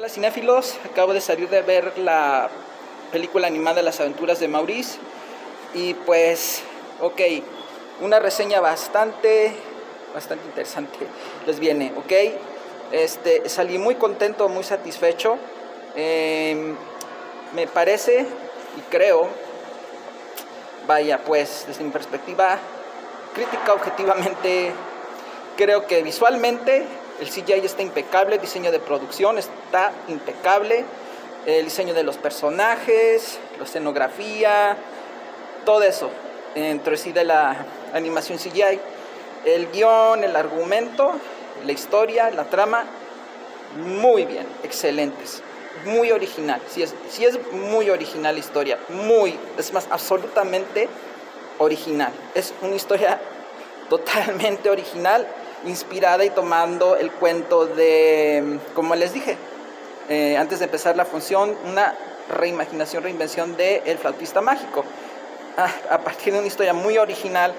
Hola cinéfilos, acabo de salir de ver la película animada Las aventuras de Maurice y pues, ok, una reseña bastante, bastante interesante les viene, ok. Este, salí muy contento, muy satisfecho. Em, me parece y creo, vaya, pues desde mi perspectiva crítica objetivamente, creo que visualmente el CGI está impecable, el diseño de producción está impecable, el diseño de los personajes, la escenografía, todo eso dentro sí de la animación CGI. El guion, el argumento, la historia, la trama, muy bien, excelentes. Muy original, sí es, sí es muy original la historia, muy, es más, absolutamente original. Es una historia totalmente original inspirada y tomando el cuento de, como les dije, eh, antes de empezar la función, una reimaginación, reinvención de El flautista mágico, ah, a partir de una historia muy original,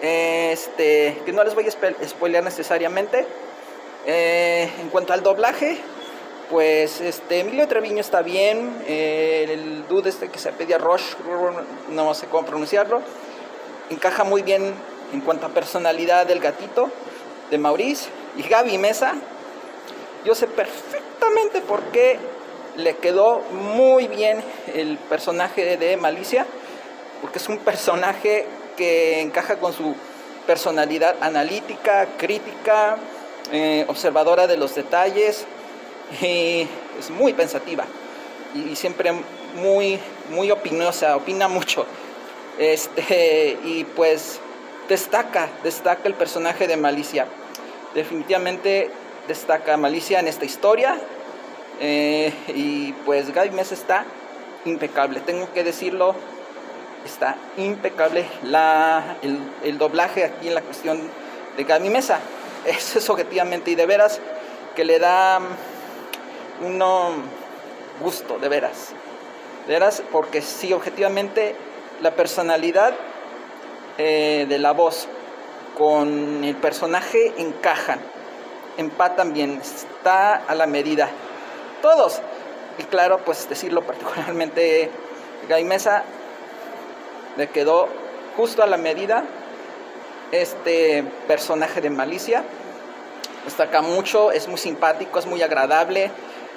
este, que no les voy a spoilear necesariamente. Eh, en cuanto al doblaje, pues este, Emilio Treviño está bien, eh, el dude este que se pedía Roche, no sé cómo pronunciarlo, encaja muy bien en cuanto a personalidad del gatito de Maurice y Gaby Mesa, yo sé perfectamente por qué le quedó muy bien el personaje de Malicia, porque es un personaje que encaja con su personalidad analítica, crítica, eh, observadora de los detalles, y es muy pensativa y, siempre muy, muy opinosa, opina mucho. Este, y pues destaca, destaca el personaje de Malicia. Definitivamente destaca Malicia en esta historia. Eh, y pues Gaby Mesa está impecable, tengo que decirlo, está impecable la, el, doblaje aquí en la cuestión de Gaby Mesa. Eso es objetivamente y de veras que le da uno gusto, de veras. De veras, porque sí, objetivamente la personalidad eh, de la voz con el personaje encajan, empatan bien, está a la medida. Todos. Y claro, pues decirlo particularmente, Gay Mesa le quedó justo a la medida este personaje de Malicia. Destaca mucho, es muy simpático, es muy agradable,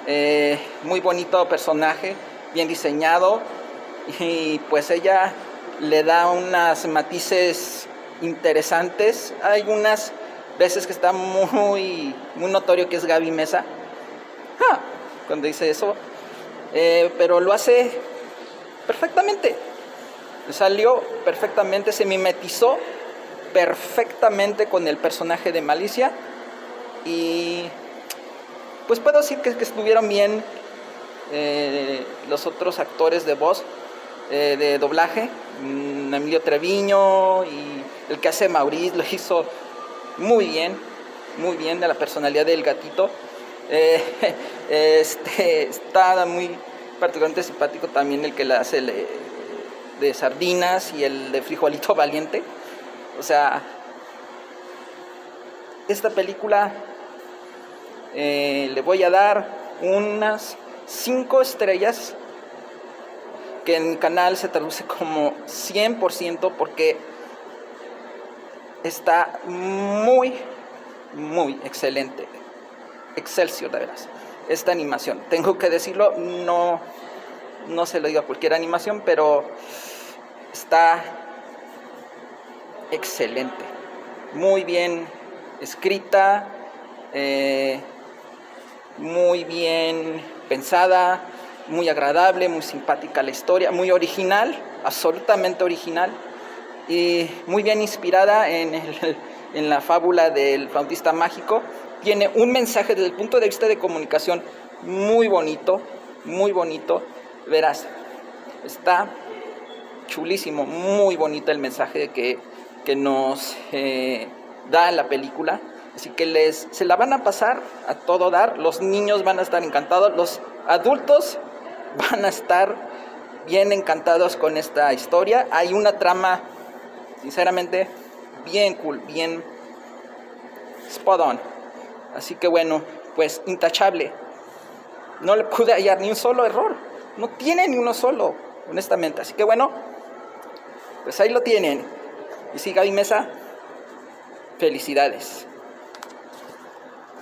eh, muy bonito personaje, bien diseñado. Y pues ella le da unas matices interesantes. Hay unas veces que está muy, muy notorio que es Gaby Mesa. Ah, cuando dice eso. Eh, pero lo hace perfectamente. Salió perfectamente, se mimetizó perfectamente con el personaje de Malicia. Y pues puedo decir que, estuvieron bien eh, los otros actores de voz. Eh, de doblaje, mm, Emilio Treviño y el que hace Maurice lo hizo muy bien, muy bien de la personalidad del gatito. Eh, este, está muy particularmente simpático también el que le hace de sardinas y el de frijolito valiente. O sea, esta película eh, le voy a dar unas 5 estrellas que en canal se traduce como 100% porque está muy, muy excelente. Excelsior, de veras. Esta animación. Tengo que decirlo, no, no se lo digo a cualquier animación, pero está excelente. Muy bien escrita, eh, muy bien pensada, muy agradable, muy simpática la historia, muy original, absolutamente original muy bien inspirada en, en la fábula del flautista mágico. Tiene un mensaje desde el punto de vista de comunicación muy bonito, muy bonito. Verás, está chulísimo, muy bonito el mensaje que, que nos eh, da la película. Así que les, se la van a pasar a todo dar, los niños van a estar encantados, los adultos van a estar bien encantados con esta historia. Hay una trama, sinceramente, bien cool, bien spot on. Así que bueno, pues intachable. no le pude hallar ni un solo error. No tiene ni uno solo, honestamente. Así que bueno, pues ahí lo tienen. Y sí, Gaby Mesa, felicidades.